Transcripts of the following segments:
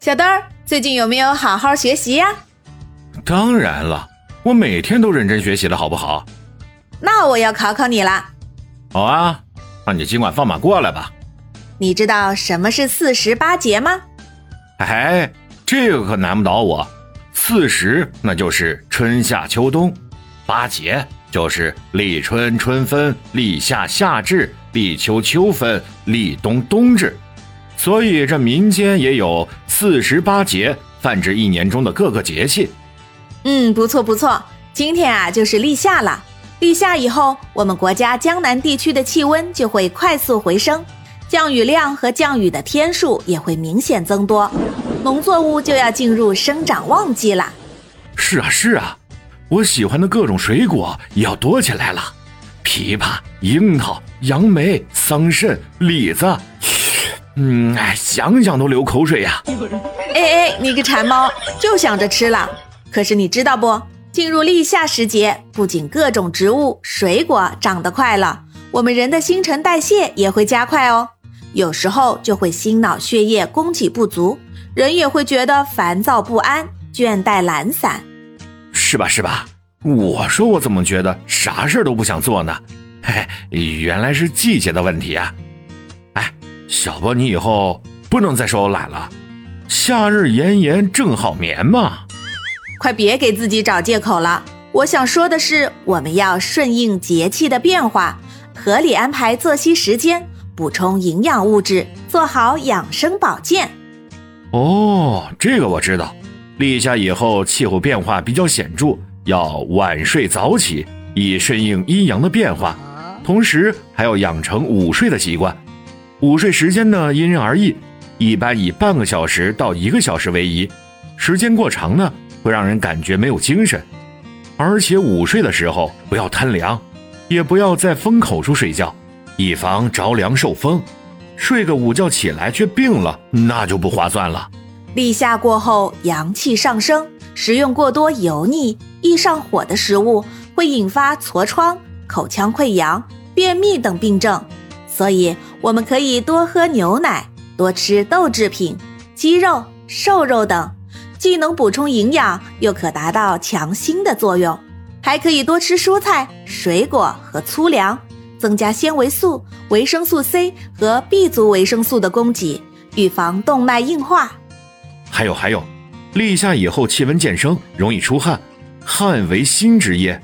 小灯儿，最近有没有好好学习呀？当然了，我每天都认真学习了，好不好？那我要考考你啦。好啊，那你尽管放马过来吧。你知道什么是四时八节吗？哎，这个可难不倒我。四时那就是春夏秋冬，八节就是立春春分、立夏夏至、立秋秋分、立冬冬至。所以这民间也有四时八节，泛指一年中的各个节气。嗯，不错不错。今天啊，就是立夏了。立夏以后，我们国家江南地区的气温就会快速回升，降雨量和降雨的天数也会明显增多，农作物就要进入生长旺季了。是啊是啊，我喜欢的各种水果也要多起来了，枇杷、樱桃、杨梅、桑葚、李子，嗯，哎，想想都流口水呀。哎哎，你个馋猫，就想着吃了。可是你知道不？进入立夏时节，不仅各种植物、水果长得快了，我们人的新陈代谢也会加快哦。有时候就会心脑血液供给不足，人也会觉得烦躁不安、倦怠懒散，是吧？是吧？我说我怎么觉得啥事儿都不想做呢？嘿，原来是季节的问题啊！哎，小波，你以后不能再说我懒了。夏日炎炎正好眠嘛。快别给自己找借口了！我想说的是，我们要顺应节气的变化，合理安排作息时间，补充营养物质，做好养生保健。哦，这个我知道。立夏以后气候变化比较显著，要晚睡早起，以顺应阴阳的变化。同时还要养成午睡的习惯。午睡时间呢，因人而异，一般以半个小时到一个小时为宜。时间过长呢？会让人感觉没有精神，而且午睡的时候不要贪凉，也不要在风口处睡觉，以防着凉受风。睡个午觉起来却病了，那就不划算了。立夏过后阳气上升，食用过多油腻、易上火的食物会引发痤疮、口腔溃疡、便秘等病症，所以我们可以多喝牛奶，多吃豆制品、鸡肉、瘦肉等。既能补充营养，又可达到强心的作用，还可以多吃蔬菜、水果和粗粮，增加纤维素、维生素 C 和 B 族维生素的供给，预防动脉硬化。还有还有，立夏以后气温渐升，容易出汗，汗为心之液，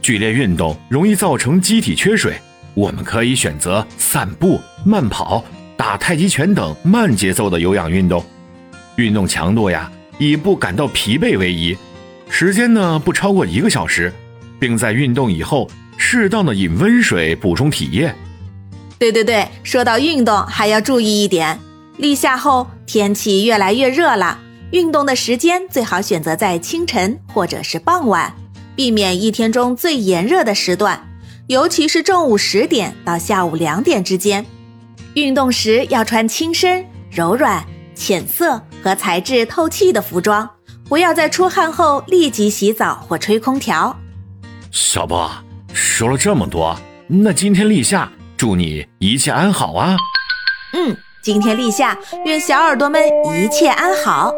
剧烈运动容易造成机体缺水，我们可以选择散步、慢跑、打太极拳等慢节奏的有氧运动，运动强度呀。以不感到疲惫为宜，时间呢不超过一个小时，并在运动以后适当的饮温水补充体液。对对对，说到运动还要注意一点，立夏后天气越来越热了，运动的时间最好选择在清晨或者是傍晚，避免一天中最炎热的时段，尤其是中午十点到下午两点之间。运动时要穿轻身、柔软。浅色和材质透气的服装，不要在出汗后立即洗澡或吹空调。小波说了这么多，那今天立夏，祝你一切安好啊！嗯，今天立夏，愿小耳朵们一切安好。